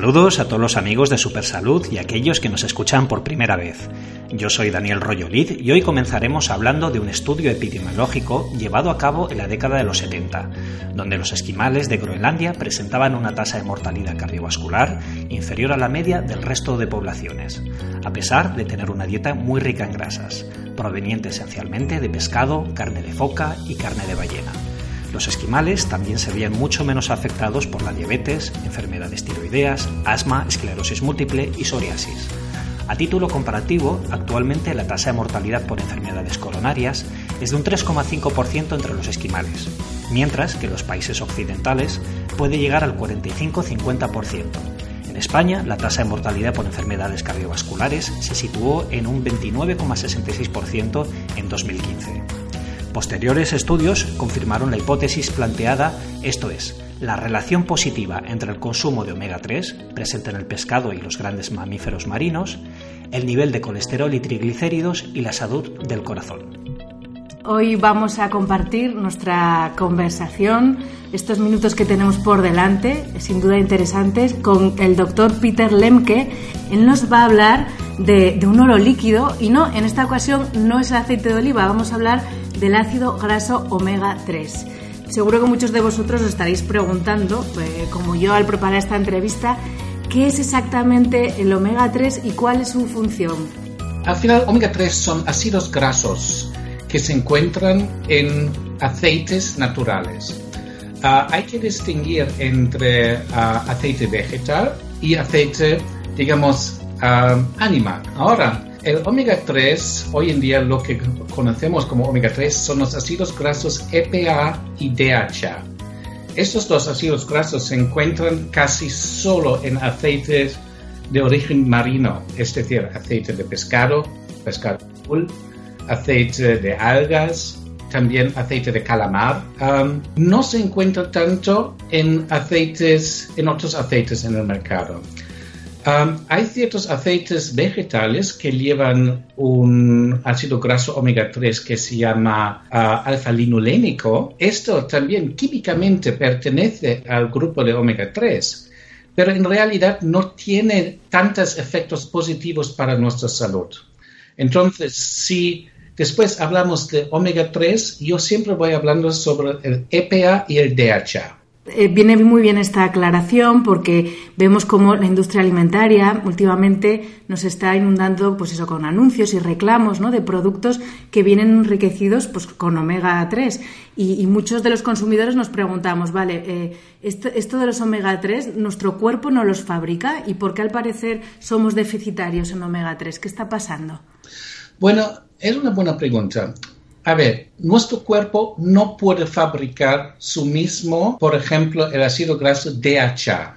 Saludos a todos los amigos de Supersalud y a aquellos que nos escuchan por primera vez. Yo soy Daniel Royolid y hoy comenzaremos hablando de un estudio epidemiológico llevado a cabo en la década de los 70, donde los esquimales de Groenlandia presentaban una tasa de mortalidad cardiovascular inferior a la media del resto de poblaciones, a pesar de tener una dieta muy rica en grasas, proveniente esencialmente de pescado, carne de foca y carne de ballena. Los esquimales también se veían mucho menos afectados por la diabetes, enfermedades tiroideas, asma, esclerosis múltiple y psoriasis. A título comparativo, actualmente la tasa de mortalidad por enfermedades coronarias es de un 3,5% entre los esquimales, mientras que en los países occidentales puede llegar al 45-50%. En España, la tasa de mortalidad por enfermedades cardiovasculares se situó en un 29,66% en 2015. Posteriores estudios confirmaron la hipótesis planteada, esto es, la relación positiva entre el consumo de omega 3, presente en el pescado y los grandes mamíferos marinos, el nivel de colesterol y triglicéridos y la salud del corazón. Hoy vamos a compartir nuestra conversación, estos minutos que tenemos por delante, sin duda interesantes, con el doctor Peter Lemke. Él nos va a hablar de, de un oro líquido y no, en esta ocasión no es el aceite de oliva, vamos a hablar del ácido graso omega 3. Seguro que muchos de vosotros os estaréis preguntando, eh, como yo al preparar esta entrevista, ¿qué es exactamente el omega 3 y cuál es su función? Al final, omega 3 son ácidos grasos que se encuentran en aceites naturales. Ah, hay que distinguir entre ah, aceite vegetal y aceite, digamos, uh, animal. Ahora, el omega 3, hoy en día lo que conocemos como omega 3 son los ácidos grasos EPA y DHA. Estos dos ácidos grasos se encuentran casi solo en aceites de origen marino, es decir, aceite de pescado, pescado azul, aceite de algas, también aceite de calamar. No se encuentra tanto en aceites, en otros aceites en el mercado. Um, hay ciertos aceites vegetales que llevan un ácido graso omega 3 que se llama uh, alfa-linolénico. Esto también químicamente pertenece al grupo de omega 3, pero en realidad no tiene tantos efectos positivos para nuestra salud. Entonces, si después hablamos de omega 3, yo siempre voy hablando sobre el EPA y el DHA. Eh, viene muy bien esta aclaración porque vemos cómo la industria alimentaria últimamente nos está inundando pues eso con anuncios y reclamos ¿no? de productos que vienen enriquecidos pues con omega 3 y, muchos de los consumidores nos preguntamos vale eh, esto, esto, de los omega 3 nuestro cuerpo no los fabrica y por qué al parecer somos deficitarios en omega 3 qué está pasando bueno es una buena pregunta a ver, nuestro cuerpo no puede fabricar su mismo, por ejemplo, el ácido graso DHA.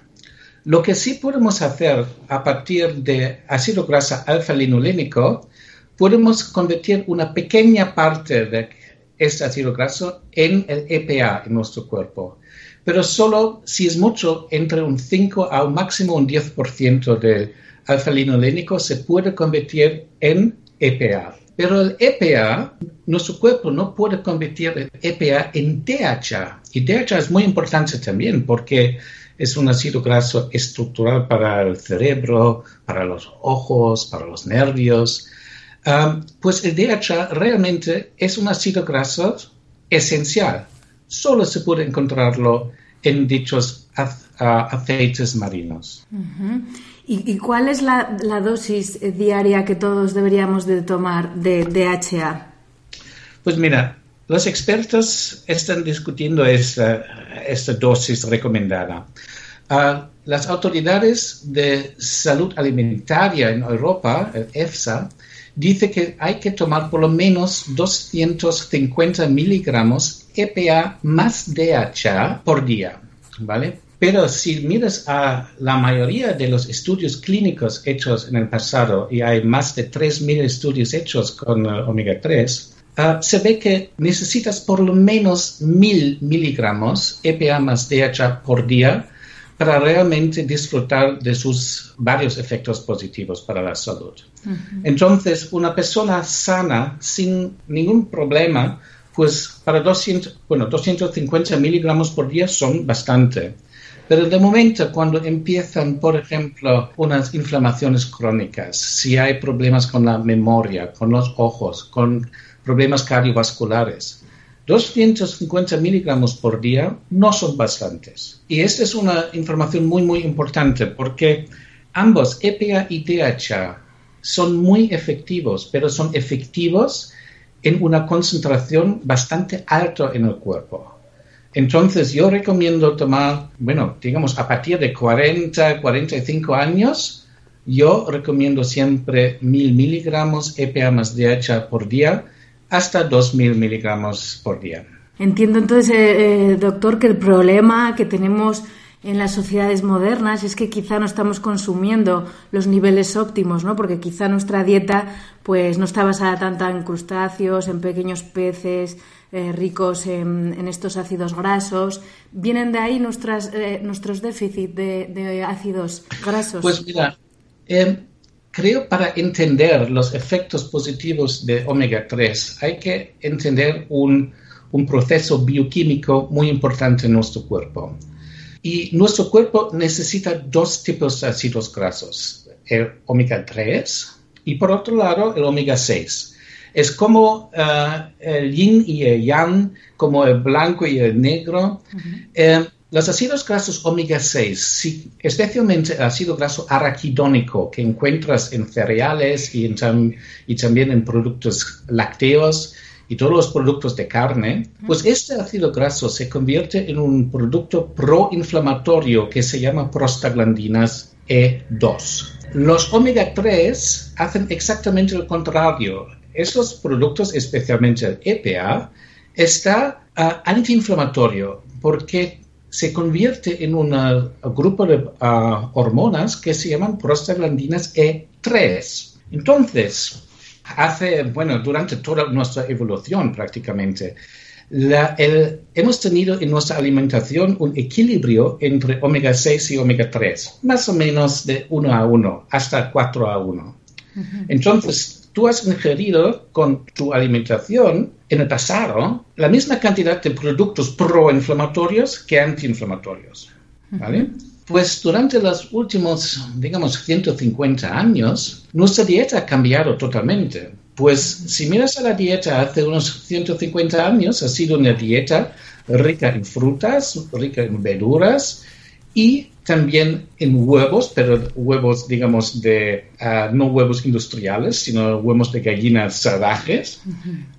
Lo que sí podemos hacer a partir de ácido graso alfa-linolénico, podemos convertir una pequeña parte de este ácido graso en el EPA en nuestro cuerpo. Pero solo si es mucho, entre un 5 a un máximo un 10% del alfa-linolénico se puede convertir en EPA. Pero el EPA, nuestro cuerpo no puede convertir el EPA en DHA. Y DHA es muy importante también porque es un ácido graso estructural para el cerebro, para los ojos, para los nervios. Um, pues el DHA realmente es un ácido graso esencial. Solo se puede encontrarlo en dichos aceites marinos. ¿Y, cuál es la, dosis diaria que todos deberíamos de tomar de DHA? Pues mira, los expertos están discutiendo esta, dosis recomendada. Ah, las autoridades de salud alimentaria en Europa, el EFSA, dice que hay que tomar por lo menos 250 miligramos EPA más DHA por día, ¿vale? Pero si miras a la mayoría de los estudios clínicos hechos en el pasado, y hay más de 3.000 estudios hechos con uh, omega 3, uh, se ve que necesitas por lo menos 1.000 miligramos EPA más DHA por día para realmente disfrutar de sus varios efectos positivos para la salud. Entonces, una persona sana, sin ningún problema, pues para 200, bueno, 250 miligramos por día son bastante. Pero de momento, cuando empiezan, por ejemplo, unas inflamaciones crónicas, si hay problemas con la memoria, con los ojos, con problemas cardiovasculares, 250 miligramos por día no son bastantes. Y esta es una información muy, muy importante porque ambos, EPA y DHA, son muy efectivos, pero son efectivos en una concentración bastante alta en el cuerpo. Entonces yo recomiendo tomar, bueno, digamos, a partir de 40, 45 años, yo recomiendo siempre 1000 miligramos EPA más DHA por día hasta 2000 miligramos por día. Entiendo entonces, eh, eh, doctor, que el problema que tenemos en las sociedades modernas es que quizá no estamos consumiendo los niveles óptimos, ¿no? Porque quizá nuestra dieta pues no está basada tanto en crustáceos, en pequeños peces eh, ricos en, estos ácidos grasos. ¿Vienen de ahí nuestras, eh, nuestros déficits de, ácidos grasos? Pues mira, eh, creo para entender los efectos positivos de omega 3 hay que entender un, un proceso bioquímico muy importante en nuestro cuerpo. Y nuestro cuerpo necesita dos tipos de ácidos grasos, el omega 3 y por otro lado el omega 6. Es como uh, el yin y el yang, como el blanco y el negro. Eh, los ácidos grasos omega 6, especialmente el ácido graso araquidónico que encuentras en cereales y, y también en productos lácteos, y todos los productos de carne, pues este ácido graso se convierte en un producto proinflamatorio que se llama prostaglandinas E2. Los omega 3 hacen exactamente lo contrario. Esos productos, especialmente el EPA, está ah, antiinflamatorio porque se convierte en un grupo de ah, hormonas que se llaman prostaglandinas E3. Entonces, hace, bueno, durante toda nuestra evolución prácticamente, hemos tenido en nuestra alimentación un equilibrio entre omega 6 y omega 3, más o menos de 1 a 1 hasta 4 a 1. Entonces, tú has ingerido con tu alimentación en el pasado la misma cantidad de productos proinflamatorios que antiinflamatorios. ¿Vale? Pues durante los últimos, digamos, 150 años, nuestra dieta ha cambiado totalmente. Pues si miras a la dieta hace unos 150 años, ha sido una dieta rica en frutas, rica en verduras y también en huevos, pero huevos, digamos, de, ah, no huevos industriales, sino huevos de gallinas salvajes.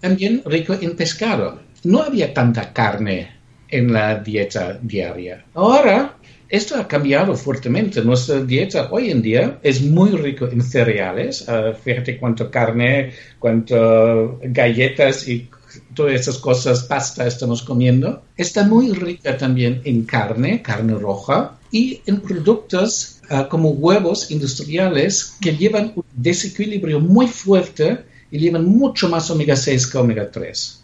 También rico en pescado. No había tanta carne en la dieta diaria. Ahora esto ha cambiado fuertemente. Nuestra dieta hoy en día es muy rico en cereales. Ah, fíjate cuánto carne, cuánto galletas y todas esas cosas, pasta estamos comiendo. Está muy rica también en carne, carne roja, y en productos ah, como huevos industriales que llevan un desequilibrio muy fuerte y llevan mucho más omega 6 que omega 3.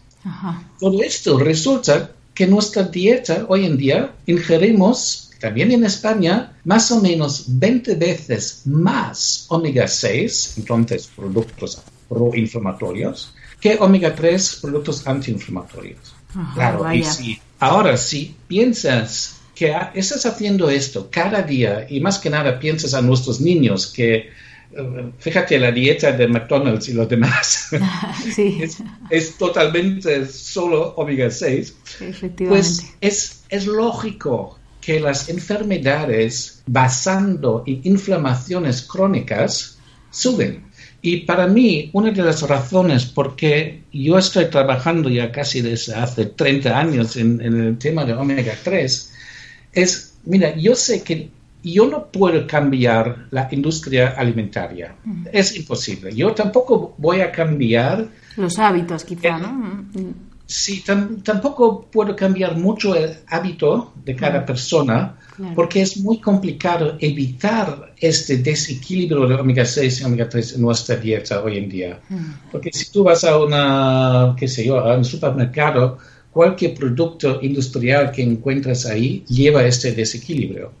Todo esto resulta que nuestra dieta hoy en día ingerimos también en España, más o menos 20 veces más omega 6, entonces productos proinflamatorios, que omega 3, productos antiinflamatorios. claro, y si, ahora si piensas que estás haciendo esto cada día y más que nada piensas a nuestros niños que eh, fíjate la dieta de McDonald's y los demás es, totalmente solo omega 6 pues es, es lógico que las enfermedades basando en inflamaciones crónicas suben. Y para mí, una de las razones por qué yo estoy trabajando ya casi desde hace 30 años en, el tema de omega 3 es, mira, yo sé que yo no puedo cambiar la industria alimentaria. Es imposible. Yo tampoco voy a cambiar... Los hábitos, quizá, ¿no? Sí, tampoco puedo cambiar mucho el hábito de cada persona porque es muy complicado evitar este desequilibrio de omega 6 y omega 3 en nuestra dieta hoy en día. Porque si tú vas a una, qué sé yo, a un supermercado, cualquier producto industrial que encuentras ahí lleva este desequilibrio.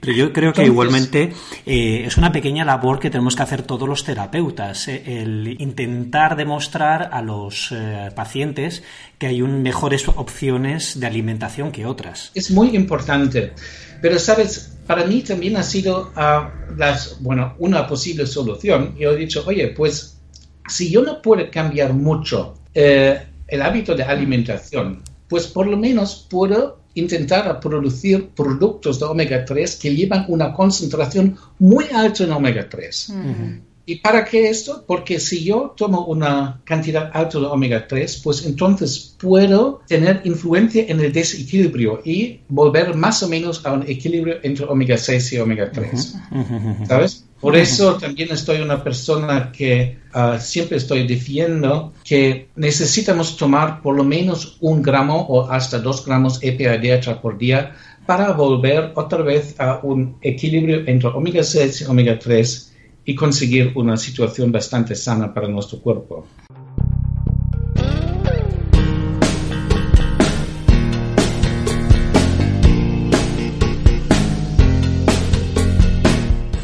Pero yo creo que igualmente eh, es una pequeña labor que tenemos que hacer todos los terapeutas, eh, el intentar demostrar a los eh, pacientes que hay un, mejores opciones de alimentación que otras. Es muy importante, pero sabes, para mí también ha sido uh, las, bueno, una posible solución. Yo he dicho, oye, pues si yo no puedo cambiar mucho el hábito de alimentación, pues por lo menos puedo intentar producir productos de omega 3 que llevan una concentración muy alta en omega 3. ¿Y para qué esto? Porque si yo tomo una cantidad alta de omega 3, pues entonces puedo tener influencia en el desequilibrio y volver más o menos a un equilibrio entre omega 6 y omega 3. ¿Sabes? Por eso también estoy una persona que ah, siempre estoy diciendo que necesitamos tomar por lo menos un gramo o hasta dos gramos EPA dieta por día para volver otra vez a un equilibrio entre omega 6 y omega 3 y conseguir una situación bastante sana para nuestro cuerpo.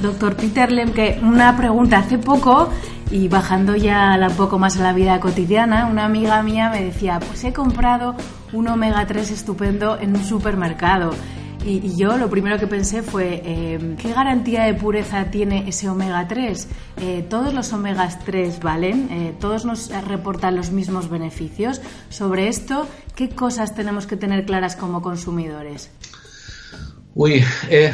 Doctor Peter Lemke, una pregunta. Hace poco, y bajando ya un poco más a la vida cotidiana, una amiga mía me decía, pues he comprado un omega 3 estupendo en un supermercado y, yo lo primero que pensé fue, em, ¿qué garantía de pureza tiene ese omega 3? Eh, ¿Todos los omegas 3 valen? Eh, ¿Todos nos reportan los mismos beneficios? Sobre esto, ¿qué cosas tenemos que tener claras como consumidores? Uy, eh,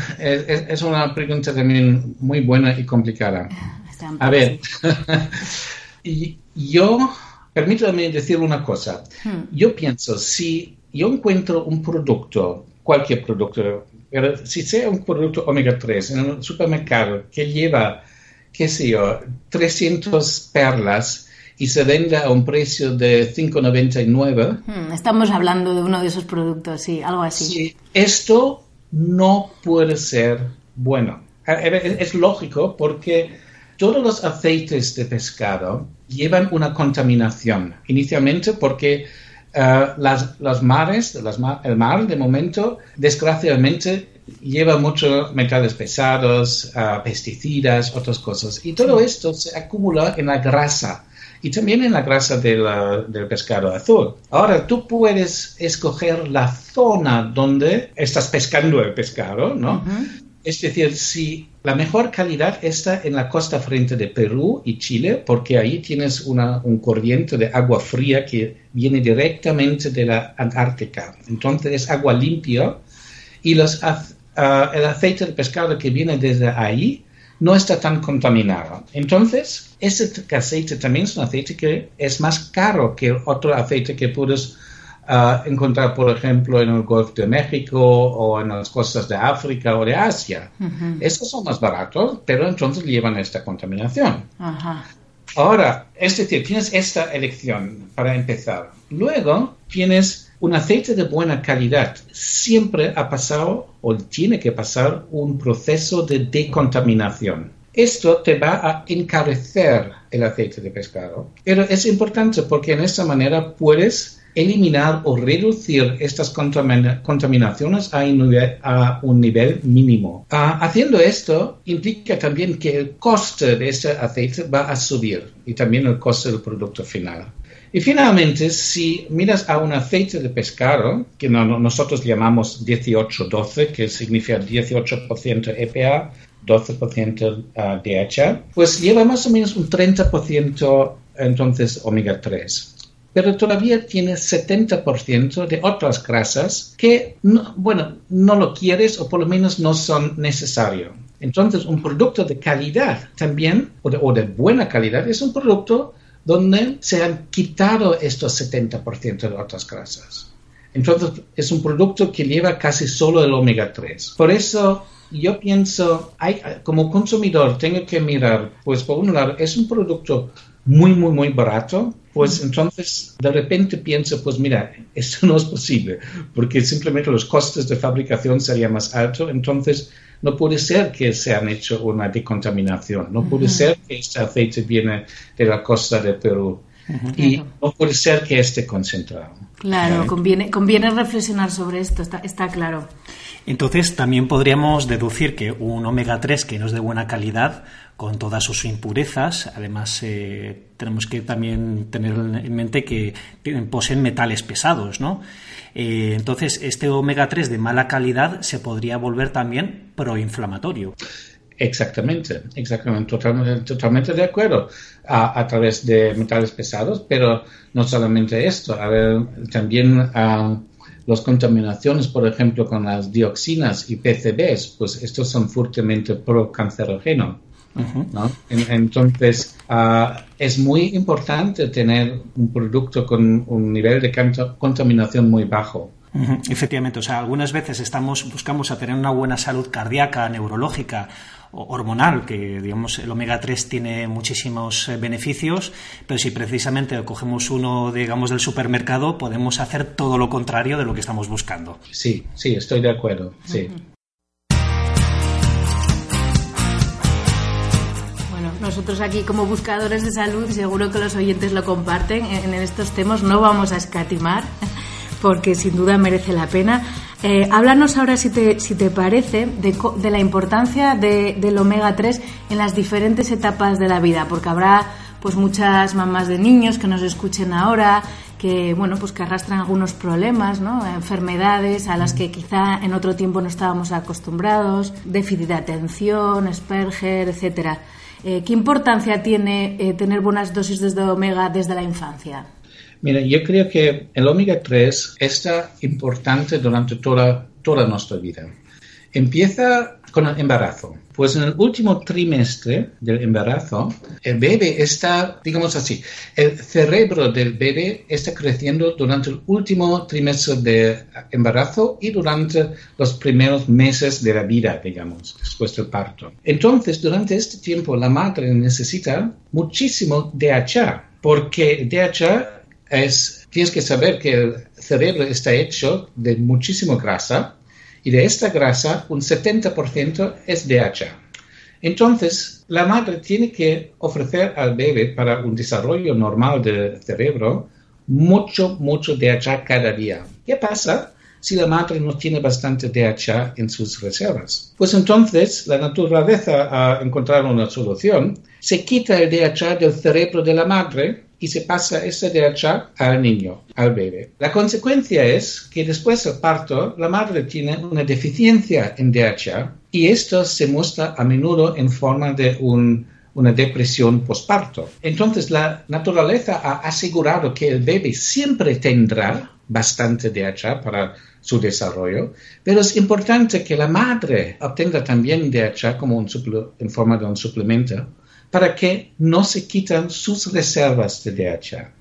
es una pregunta también muy buena y complicada. A ver, yo, permítame decir una cosa. Hmm. Yo pienso, si yo encuentro un producto cualquier producto. Pero si sea un producto omega 3 en un supermercado que lleva, qué sé yo, 300 perlas y se vende a un precio de 5,99. Hmm, estamos hablando de uno de esos productos, sí, algo así. Sí, esto no puede ser bueno. Es lógico porque todos los aceites de pescado llevan una contaminación. Inicialmente porque eh, las, los mares, el mar de momento, desgraciadamente, lleva muchos metales pesados, uh, pesticidas, otras cosas. Y todo esto se acumula en la grasa y también en la grasa del pescado azul. Ahora, tú puedes escoger la zona donde estás pescando el pescado, ¿no? Es decir, si la mejor calidad está en la costa frente de Perú y Chile, porque ahí tienes una, un corriente de agua fría que viene directamente de la Antártica. Entonces es agua limpia y los, ah, el aceite de pescado que viene desde ahí no está tan contaminado. Entonces, ese aceite también es un aceite que es más caro que otro aceite que puedes encontrar, por ejemplo, en el Golfo de México o en las costas de África o de Asia. Esos son más baratos, pero entonces llevan esta contaminación. Ahora, es decir, tienes esta elección para empezar. Luego tienes un aceite de buena calidad. Siempre ha pasado o tiene que pasar un proceso de decontaminación. Esto te va a encarecer el aceite de pescado, pero es importante porque en esta manera puedes eliminar o reducir estas contaminaciones a un nivel, mínimo. Ah, haciendo esto implica también que el coste de este aceite va a subir y también el coste del producto final. Y finalmente, si miras a un aceite de pescado, que nosotros llamamos 18-12, que significa 18% EPA, 12% DHA, pues lleva más o menos un 30% entonces omega 3 pero todavía tiene 70% de otras grasas que, no, bueno, no lo quieres o por lo menos no son necesarios. Entonces, un producto de calidad también, o de, buena calidad, es un producto donde se han quitado estos 70% de otras grasas. Entonces, es un producto que lleva casi solo el omega 3. Por eso, yo pienso, como consumidor, tengo que mirar, pues por un lado, es un producto muy, muy, muy barato, pues entonces de repente pienso, pues mira, esto no es posible, porque simplemente los costes de fabricación serían más altos, entonces no puede ser que se han hecho una decontaminación, no puede ser que este aceite viene de la costa de Perú. Y no puede ser que esté concentrado. Claro, conviene, conviene reflexionar sobre esto, está, está claro. Entonces, también podríamos deducir que un omega 3 que no es de buena calidad, con todas sus impurezas, además eh, tenemos que también tener en mente que poseen metales pesados, ¿no? Eh, entonces, este omega 3 de mala calidad se podría volver también proinflamatorio. Exactamente, exactamente, totalmente, de acuerdo a, través de metales pesados, pero no solamente esto, también uh, las contaminaciones, por ejemplo, con las dioxinas y PCBs, pues estos son fuertemente procancerógenos. ¿No? entonces, uh, es muy importante tener un producto con un nivel de contaminación muy bajo. Efectivamente, o sea, algunas veces estamos buscamos a tener una buena salud cardíaca, neurológica hormonal, que digamos el omega 3 tiene muchísimos eh, beneficios, pero si precisamente cogemos uno digamos del supermercado, podemos hacer todo lo contrario de lo que estamos buscando. Sí, sí, estoy de acuerdo. Sí. Nosotros aquí como buscadores de salud, seguro que los oyentes lo comparten, en estos temas no vamos a escatimar porque sin duda merece la pena. Eh, háblanos ahora, si te, si te parece, de, la importancia del omega 3 en las diferentes etapas de la vida, porque habrá pues muchas mamás de niños que nos escuchen ahora, que bueno, pues que arrastran algunos problemas, enfermedades a las que quizá en otro tiempo no estábamos acostumbrados, déficit de atención, Asperger, etcétera. Eh, ¿Qué importancia tiene eh, tener buenas dosis de omega desde la infancia? Mira, yo creo que el omega 3 está importante durante toda, toda nuestra vida. Empieza con el embarazo. Pues en el último trimestre del embarazo, el bebé está, digamos así, el cerebro del bebé está creciendo durante el último trimestre de embarazo y durante los primeros meses de la vida, digamos, después del parto. Entonces, durante este tiempo, la madre necesita muchísimo DHA, porque DHA es, tienes que saber que el cerebro está hecho de muchísima grasa y de esta grasa un 70% es DHA. Entonces, la madre tiene que ofrecer al bebé para un desarrollo normal del cerebro mucho, mucho DHA cada día. ¿Qué pasa si la madre no tiene bastante DHA en sus reservas? Pues entonces la naturaleza ha encontrado una solución. Se quita el DHA del cerebro de la madre y se pasa ese DHA al niño, al bebé. La consecuencia es que después del parto la madre tiene una deficiencia en DHA y esto se muestra a menudo en forma de una depresión postparto. Entonces la naturaleza ha asegurado que el bebé siempre tendrá bastante DHA para su desarrollo, pero es importante que la madre obtenga también DHA como un en forma de un suplemento para que no se quitan sus reservas de DHA.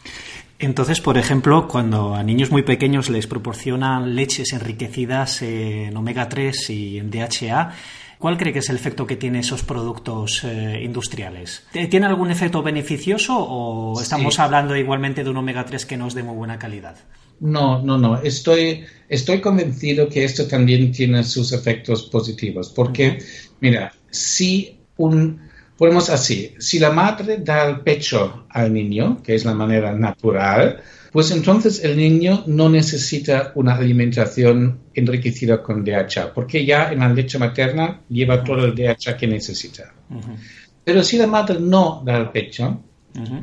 Entonces, por ejemplo, cuando a niños muy pequeños les proporcionan leches enriquecidas en omega 3 y en DHA, ¿cuál cree que es el efecto que tienen esos productos eh, industriales? ¿Tiene algún efecto beneficioso o estamos hablando igualmente de un omega 3 que no es de muy buena calidad? No, no, no. Estoy, estoy convencido que esto también tiene sus efectos positivos. Porque, mira, si un, Ponemos así, si la madre da el pecho al niño, que es la manera natural, pues entonces el niño no necesita una alimentación enriquecida con DHA, porque ya en la leche materna lleva todo el DHA que necesita. Pero si la madre no da el pecho,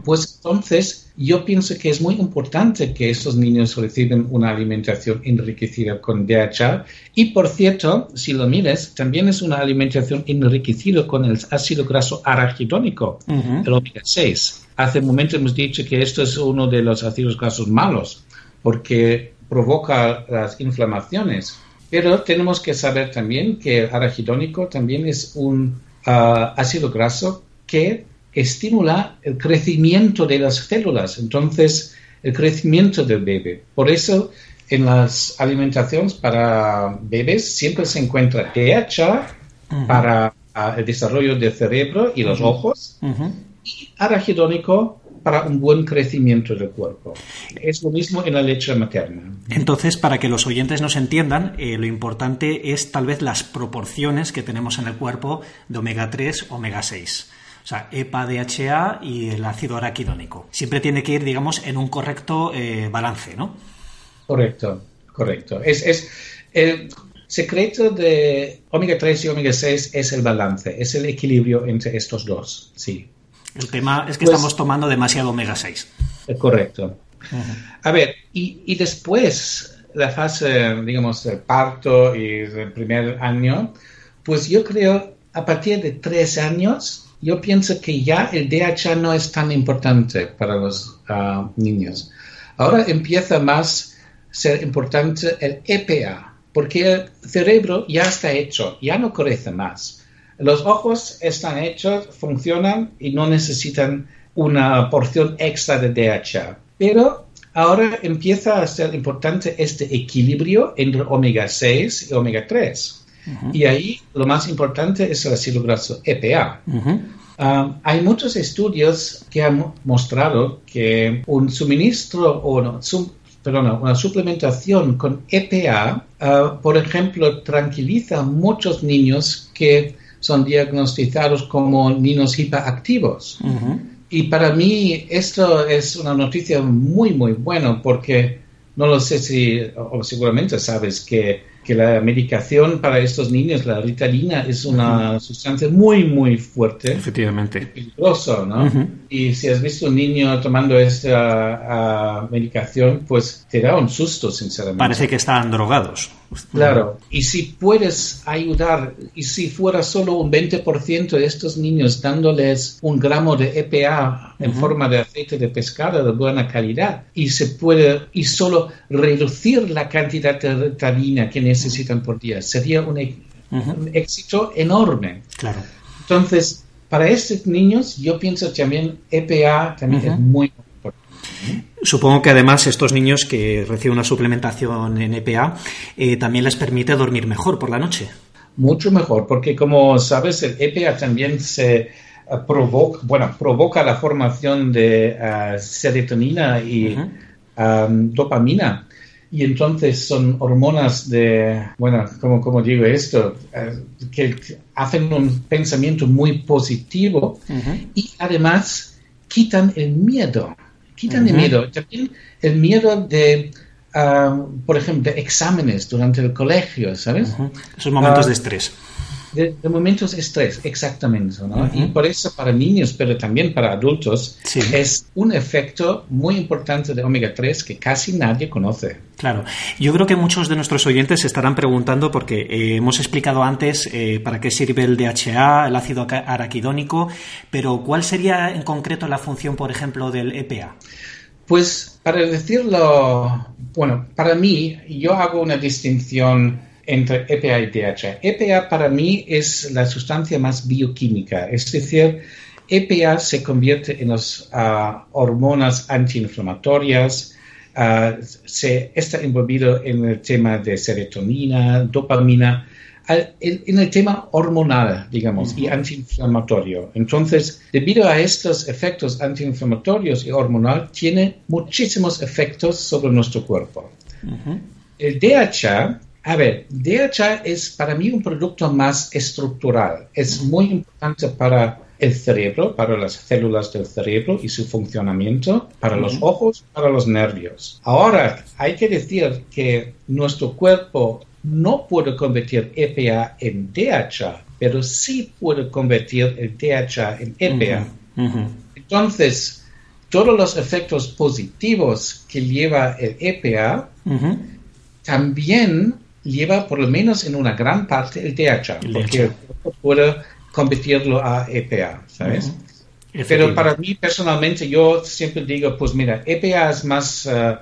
pues entonces yo pienso que es muy importante que estos niños reciban una alimentación enriquecida con DHA y por cierto, si lo mires, también es una alimentación enriquecida con el ácido graso arachidónico, el omega 6. Hace un momento hemos dicho que esto es uno de los ácidos grasos malos porque provoca las inflamaciones. Pero tenemos que saber también que el arachidónico también es un ah, ácido graso que estimula el crecimiento de las células, entonces el crecimiento del bebé. Por eso en las alimentaciones para bebés siempre se encuentra DHA para ah, el desarrollo del cerebro y los ojos y arachidónico para un buen crecimiento del cuerpo. Es lo mismo en la leche materna. Entonces, para que los oyentes nos entiendan, eh, lo importante es tal vez las proporciones que tenemos en el cuerpo de omega 3, omega 6. O sea, EPA, DHA y el ácido araquidónico. Siempre tiene que ir, digamos, en un correcto eh, balance, ¿no? Correcto, correcto. Es, es el secreto de omega 3 y omega 6 es el balance, es el equilibrio entre estos dos, sí. El tema es que pues estamos tomando demasiado omega 6. Correcto. A ver, y, y, después la fase, digamos, del parto y del primer año, pues yo creo a partir de tres años, yo pienso que ya el DHA no es tan importante para los ah, niños. Ahora empieza más a ser importante el EPA, porque el cerebro ya está hecho, ya no crece más. Los ojos están hechos, funcionan y no necesitan una porción extra de DHA. Pero ahora empieza a ser importante este equilibrio entre omega 6 y omega 3. Y ahí lo más importante es el ácido graso EPA. Um, hay muchos estudios que han mostrado que un suministro o no, una suplementación con EPA, uh, por ejemplo, tranquiliza a muchos niños que son diagnosticados como niños hiperactivos. Y para mí esto es una noticia muy, muy buena porque no lo sé si, o seguramente sabes que que la medicación para estos niños, la ritalina, es una sustancia muy, muy fuerte. Efectivamente. Peligroso, ¿no? Y si has visto un niño tomando esta medicación, pues te da un susto, sinceramente. Parece que están drogados. Claro, y si puedes ayudar, y si fuera solo un 20% de estos niños dándoles un gramo de EPA en forma de aceite de pescado de buena calidad, y se puede, y solo reducir la cantidad de ritalina que necesitan por día, sería un, éxito enorme. Claro. Entonces, para estos niños, yo pienso también EPA también es muy Supongo que además estos niños que reciben una suplementación en EPA eh, también les permite dormir mejor por la noche. Mucho mejor, porque como sabes, el EPA también se eh, provoca, bueno, provoca la formación de uh, serotonina y um, dopamina. Y entonces son hormonas de, bueno, como, como digo esto, uh, que hacen un pensamiento muy positivo y además quitan el miedo quitan el miedo. También el miedo de, ah, por ejemplo, de exámenes durante el colegio, ¿sabes? Esos momentos de ah, estrés. De, momentos estrés, exactamente. ¿no? Y por eso para niños, pero también para adultos, es un efecto muy importante de omega 3 que casi nadie conoce. Claro, yo creo que muchos de nuestros oyentes se estarán preguntando porque eh, hemos explicado antes eh, para qué sirve el DHA, el ácido araquidónico, pero ¿cuál sería en concreto la función, por ejemplo, del EPA? Pues para decirlo, bueno, para mí yo hago una distinción entre EPA y DHA. EPA para mí es la sustancia más bioquímica, es decir, EPA se convierte en las ah, hormonas antiinflamatorias, uh, se está envolvido en el tema de serotonina, dopamina, en el tema hormonal, digamos, y antiinflamatorio. Entonces, debido a estos efectos antiinflamatorios y hormonal, tiene muchísimos efectos sobre nuestro cuerpo. El DHA a ver, DHA es para mí un producto más estructural. Es muy importante para el cerebro, para las células del cerebro y su funcionamiento, para los ojos, para los nervios. Ahora, hay que decir que nuestro cuerpo no puede convertir EPA en DHA, pero sí puede convertir el DHA en EPA. Entonces, todos los efectos positivos que lleva el EPA también lleva por lo menos en una gran parte el DHA, porque puede convertirlo a EPA, ¿sabes? Pero para mí personalmente yo siempre digo, pues mira, EPA es más uh,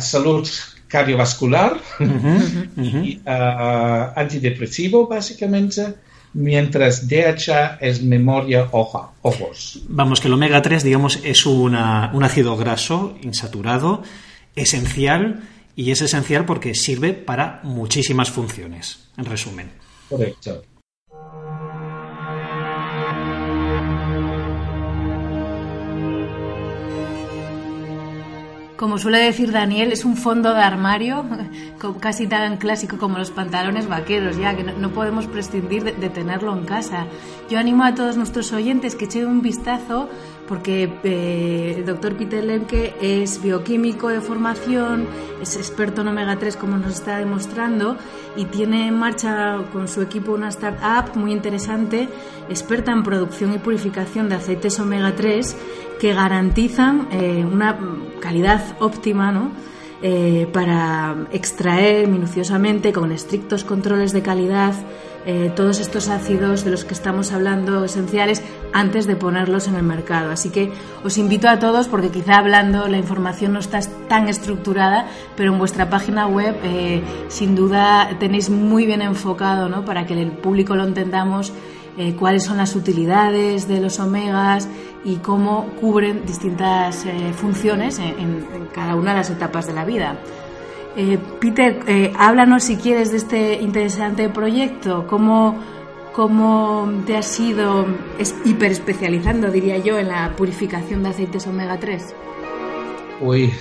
salud cardiovascular y uh, antidepresivo básicamente, mientras DHA es memoria hoja, ojos. Vamos, que el omega 3 digamos es una, un ácido graso insaturado esencial y es esencial porque sirve para muchísimas funciones, en resumen. Correcto. Como suele decir Daniel, es un fondo de armario casi tan clásico como los pantalones vaqueros, ya que no, podemos prescindir de, tenerlo en casa. Yo animo a todos nuestros oyentes que echen un vistazo porque eh, el doctor Peter Lemke es bioquímico de formación, es experto en omega 3 como nos está demostrando y tiene en marcha con su equipo una startup muy interesante, experta en producción y purificación de aceites omega 3 que garantizan eh, una calidad óptima ¿no? Eh, para extraer minuciosamente con estrictos controles de calidad eh, todos estos ácidos de los que estamos hablando esenciales antes de ponerlos en el mercado. Así que os invito a todos, porque quizá hablando la información no está tan estructurada, pero en vuestra página web eh, sin duda tenéis muy bien enfocado ¿no? para que el público lo entendamos. Eh, cuáles son las utilidades de los omegas y cómo cubren distintas funciones en, cada una de las etapas de la vida. Eh, Peter, eh, háblanos si quieres de este interesante proyecto. ¿Cómo, cómo te has ido hiperespecializando, diría yo, en la purificación de aceites omega 3? Uy,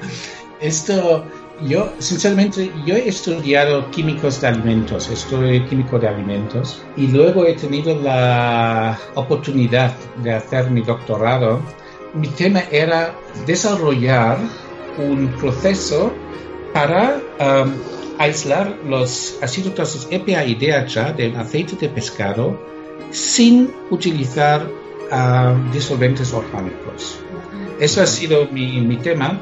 esto, yo, sinceramente, yo he estudiado químicos de alimentos, estoy químico de alimentos, y luego he tenido la oportunidad de hacer mi doctorado. Mi tema era desarrollar un proceso para um, aislar los ácidos grasos EPA y DHA del aceite de pescado sin utilizar um, disolventes orgánicos. Eso ha sido mi, tema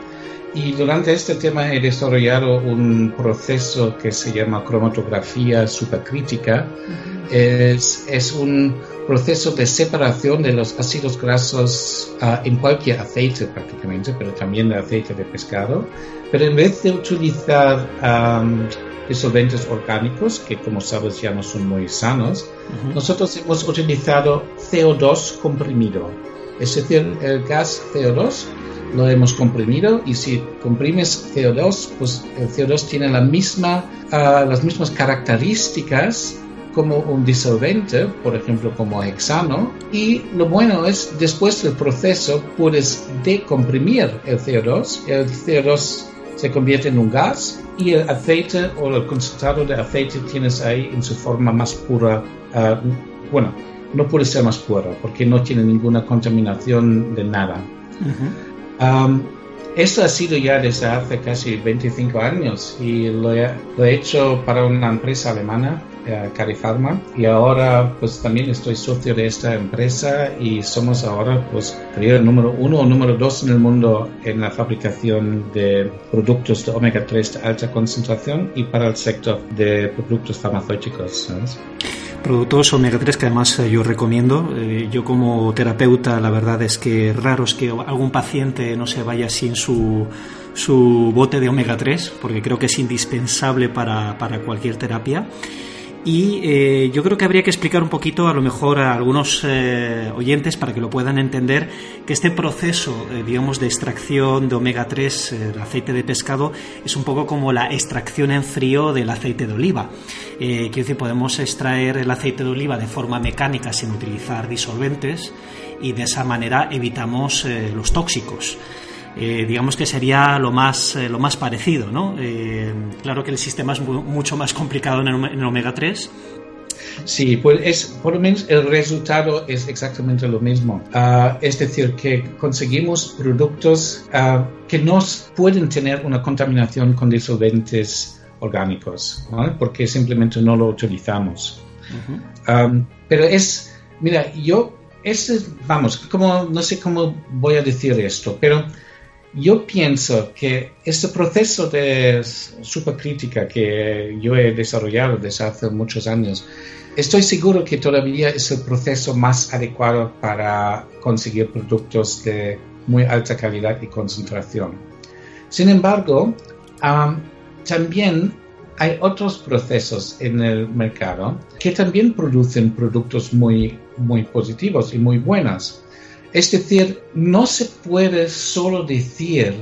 y durante este tema he desarrollado un proceso que se llama cromatografía supercrítica. es, es, un proceso de separación de los ácidos grasos uh, en cualquier aceite prácticamente, pero también de aceite de pescado pero en vez de utilizar disolventes orgánicos, que como sabes ya no son muy sanos, nosotros hemos utilizado CO2 comprimido. Es decir, el gas CO2 lo hemos comprimido y si comprimes CO2, pues el CO2 tiene la misma, ah, las mismas características como un disolvente, por ejemplo como hexano, y lo bueno es después del proceso puedes decomprimir el CO2, el CO2 se convierte en un gas y el aceite o el concentrado de aceite tienes ahí en su forma más pura. Ah, bueno, no puede ser más pura porque no tiene ninguna contaminación de nada. Esto ha sido ya desde hace casi 25 años y lo he hecho para una empresa alemana eh, Carifarma y ahora pues también estoy socio de esta empresa y somos ahora pues el número uno o número dos en el mundo en la fabricación de productos de omega 3 de alta concentración y para el sector de productos farmacéuticos. Productos omega 3 que además eh, yo recomiendo. Eh, yo como terapeuta la verdad es que raro es que algún paciente no se vaya sin su, su bote de omega 3 porque creo que es indispensable para, para cualquier terapia. Y eh, yo creo que habría que explicar un poquito, a lo mejor, a algunos eh, oyentes para que lo puedan entender, que este proceso, eh, digamos, de extracción de omega 3, el aceite de pescado, es un poco como la extracción en frío del aceite de oliva. quiero decir, podemos extraer el aceite de oliva de forma mecánica sin utilizar disolventes y de esa manera evitamos los tóxicos. Eh, digamos que sería lo más, eh, lo más parecido, ¿no? Eh, claro que el sistema es mucho más complicado en el, omega 3. Sí, pues es, por lo menos el resultado es exactamente lo mismo. Ah, es decir, que conseguimos productos ah, que no pueden tener una contaminación con disolventes orgánicos, porque simplemente no lo utilizamos. pero es, mira, yo, este, vamos, como, no sé cómo voy a decir esto, pero yo pienso que este proceso de supercrítica que yo he desarrollado desde hace muchos años, estoy seguro que todavía es el proceso más adecuado para conseguir productos de muy alta calidad y concentración. Sin embargo, también hay otros procesos en el mercado que también producen productos muy, muy positivos y muy buenos. Es decir, no se puede solo decir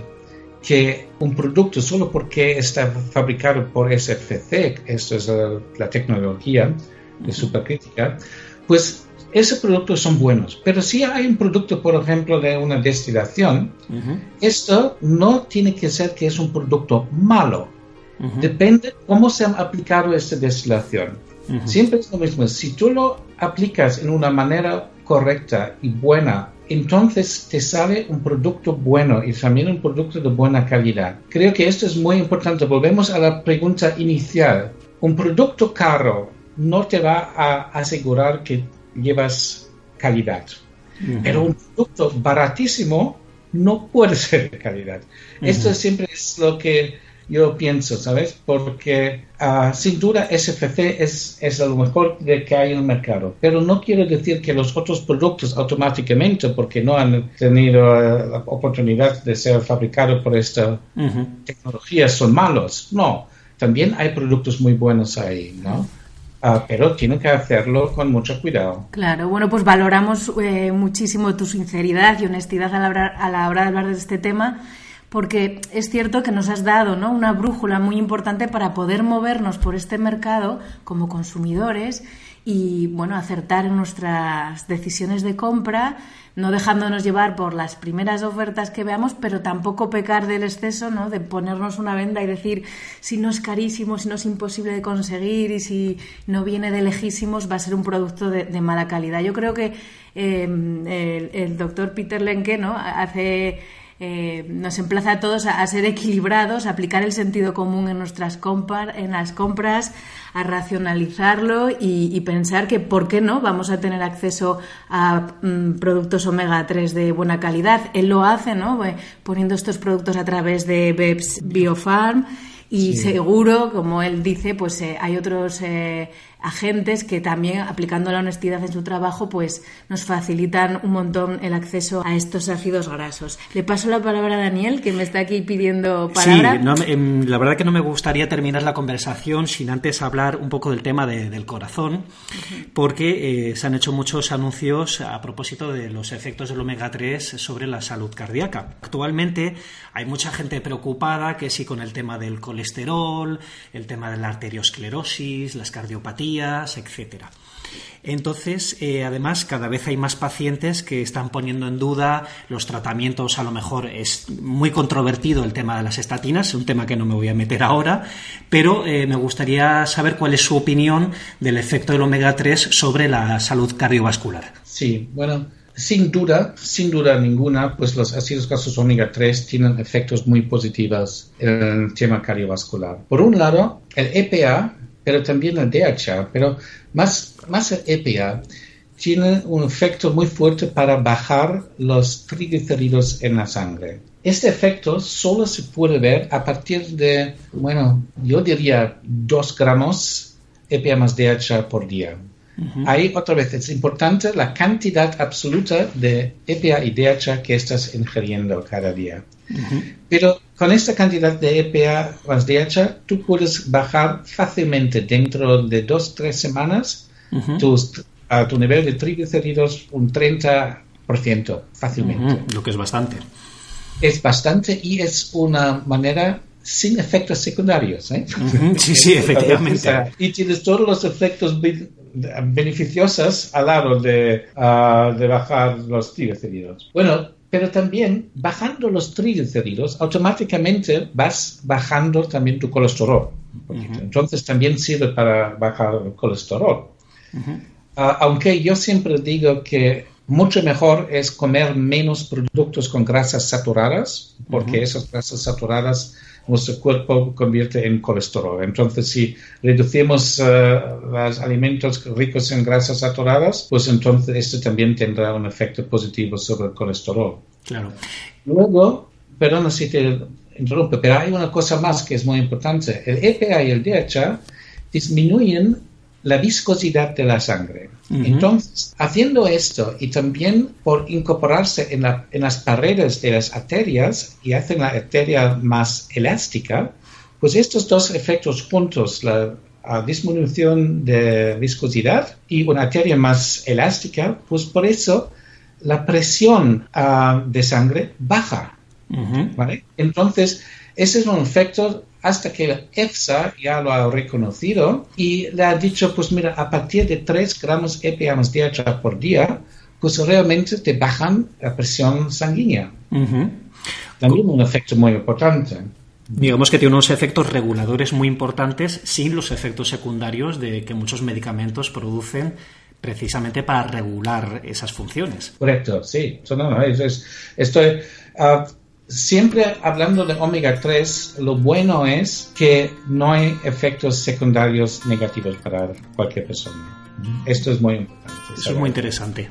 que un producto, solo porque está fabricado por SFC, esto es la, tecnología de supercrítica, pues esos productos son buenos. Pero si hay un producto, por ejemplo, de una destilación, esto no tiene que ser que es un producto malo. Depende cómo se ha aplicado esta destilación. Siempre es lo mismo. Si tú lo aplicas en una manera correcta y buena entonces te sale un producto bueno y también un producto de buena calidad. Creo que esto es muy importante. Volvemos a la pregunta inicial. Un producto caro no te va a asegurar que llevas calidad. Pero un producto baratísimo no puede ser de calidad. Esto siempre es lo que yo pienso, ¿sabes? Porque ah, sin duda SFC es, es lo mejor de que hay en el mercado, pero no quiere decir que los otros productos automáticamente, porque no han tenido eh, la oportunidad de ser fabricados por esta tecnología, son malos. No, también hay productos muy buenos ahí, ¿no? Ah, pero tienen que hacerlo con mucho cuidado. Claro, bueno, pues valoramos eh, muchísimo tu sinceridad y honestidad a la, a la hora de hablar de este tema porque es cierto que nos has dado ¿no? una brújula muy importante para poder movernos por este mercado como consumidores y bueno, acertar nuestras decisiones de compra, no dejándonos llevar por las primeras ofertas que veamos, pero tampoco pecar del exceso, ¿no? de ponernos una venda y decir si no es carísimo, si no es imposible de conseguir y si no viene de lejísimos va a ser un producto de, mala calidad. Yo creo que eh, el, doctor Peter Lenke ¿no? hace eh, nos emplaza a todos a, ser equilibrados, a aplicar el sentido común en nuestras en las compras, a racionalizarlo y, pensar que, ¿por qué no? Vamos a tener acceso a mm, productos omega 3 de buena calidad. Él lo hace, ¿no? Eh, poniendo estos productos a través de BEPS Biofarm y seguro, como él dice, pues eh, hay otros agentes que también, aplicando la honestidad en su trabajo, pues nos facilitan un montón el acceso a estos ácidos grasos. Le paso la palabra a Daniel, que me está aquí pidiendo palabra. Sí, em, la verdad que no me gustaría terminar la conversación sin antes hablar un poco del tema del corazón, porque eh, se han hecho muchos anuncios a propósito de los efectos del omega 3 sobre la salud cardíaca. Actualmente hay mucha gente preocupada que si con el tema del colesterol, el tema de la arteriosclerosis, las cardiopatías, etcétera. Entonces, eh, además, cada vez hay más pacientes que están poniendo en duda los tratamientos. A lo mejor es muy controvertido el tema de las estatinas, es un tema que no me voy a meter ahora, pero eh, me gustaría saber cuál es su opinión del efecto del omega 3 sobre la salud cardiovascular. Sí, bueno, sin duda, sin duda ninguna, pues los ácidos grasos omega 3 tienen efectos muy positivos en el tema cardiovascular. Por un lado, el EPA, pero también la DHA, pero más, más el EPA tiene un efecto muy fuerte para bajar los triglicéridos en la sangre. Este efecto solo se puede ver a partir de, bueno, yo diría 2 gramos EPA más DHA por día. Ahí otra vez es importante la cantidad absoluta de EPA y DHA que estás ingiriendo cada día. Pero con esta cantidad de EPA más DHA, tú puedes bajar fácilmente dentro de dos, tres semanas a tu nivel de triglicéridos un 30% fácilmente. Lo que es bastante. Es bastante y es una manera sin efectos secundarios. ¿eh? Sí, sí, efectivamente. y tienes todos los efectos beneficiosos al lado de, ah, de bajar los triglicéridos. Bueno, pero también bajando los triglicéridos, automáticamente vas bajando también tu colesterol. Entonces también sirve para bajar el colesterol. Ah, aunque yo siempre digo que mucho mejor es comer menos productos con grasas saturadas, porque esas grasas saturadas nuestro cuerpo convierte en colesterol. Entonces, si reducimos eh, los alimentos ricos en grasas saturadas, pues entonces esto también tendrá un efecto positivo sobre el colesterol. Claro. Luego, perdona si te interrumpe, pero hay una cosa más que es muy importante. El EPA y el DHA disminuyen la viscosidad de la sangre. Entonces, haciendo esto y también por incorporarse en, las paredes de las arterias y hacen la arteria más elástica, pues estos dos efectos juntos, la, disminución de viscosidad y una arteria más elástica, pues por eso la presión ah, de sangre baja. Entonces, ese es un efecto hasta que EFSA ya lo ha reconocido y le ha dicho, pues mira, a partir de 3 gramos EPA más DHA por día, pues realmente te bajan la presión sanguínea. También un efecto muy importante. Digamos que tiene unos efectos reguladores muy importantes sin los efectos secundarios de que muchos medicamentos producen precisamente para regular esas funciones. Correcto, sí. estoy ah, siempre hablando de omega 3, lo bueno es que no hay efectos secundarios negativos para cualquier persona. Esto es muy importante. Eso es muy interesante.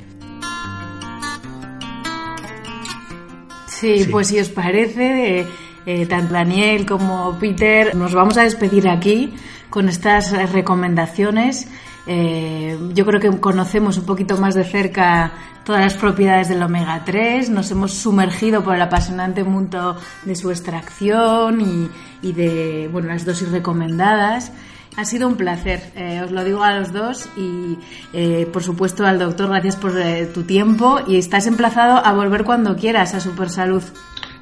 Sí, pues si os parece, eh, tanto Daniel como Peter, nos vamos a despedir aquí con estas recomendaciones. Eh, yo creo que conocemos un poquito más de cerca todas las propiedades del omega 3, nos hemos sumergido por el apasionante mundo de su extracción y, de bueno, las dosis recomendadas. Ha sido un placer, eh, os lo digo a los dos y eh, por supuesto al doctor, gracias por tu tiempo y estás emplazado a volver cuando quieras a Super Salud.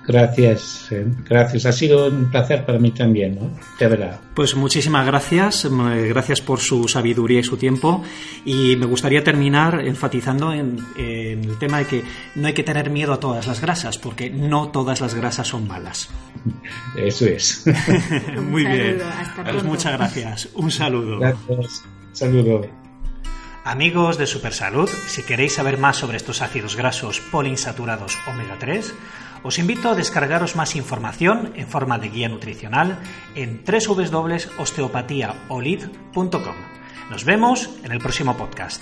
Gracias, eh, gracias. Ha sido un placer para mí también, ¿no? De verdad. Pues muchísimas gracias, gracias por su sabiduría y su tiempo. Y me gustaría terminar enfatizando en, el tema de que no hay que tener miedo a todas las grasas, porque no todas las grasas son malas. Eso es. Muy bien. Pues muchas gracias. Un saludo. Gracias. Saludo. Amigos de Supersalud, si queréis saber más sobre estos ácidos grasos poliinsaturados omega 3, os invito a descargaros más información en forma de guía nutricional en www.osteopatiaolid.com. Nos vemos en el próximo podcast.